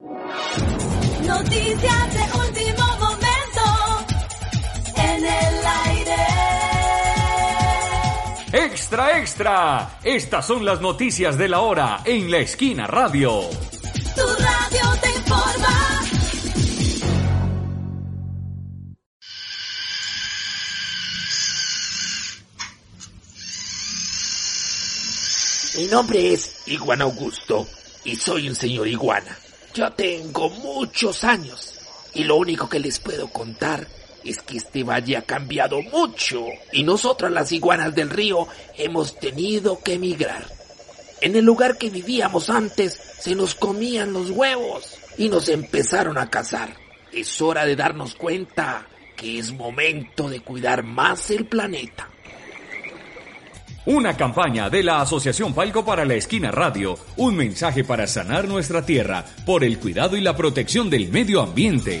Noticias de último momento en el aire. Extra, extra. Estas son las noticias de la hora en la esquina radio. Tu radio te informa. Mi nombre es Iguana Augusto y soy un señor iguana. Yo tengo muchos años y lo único que les puedo contar es que este valle ha cambiado mucho y nosotras las iguanas del río hemos tenido que emigrar. En el lugar que vivíamos antes se nos comían los huevos y nos empezaron a cazar. Es hora de darnos cuenta que es momento de cuidar más el planeta. Una campaña de la Asociación Palco para la Esquina Radio. Un mensaje para sanar nuestra tierra por el cuidado y la protección del medio ambiente.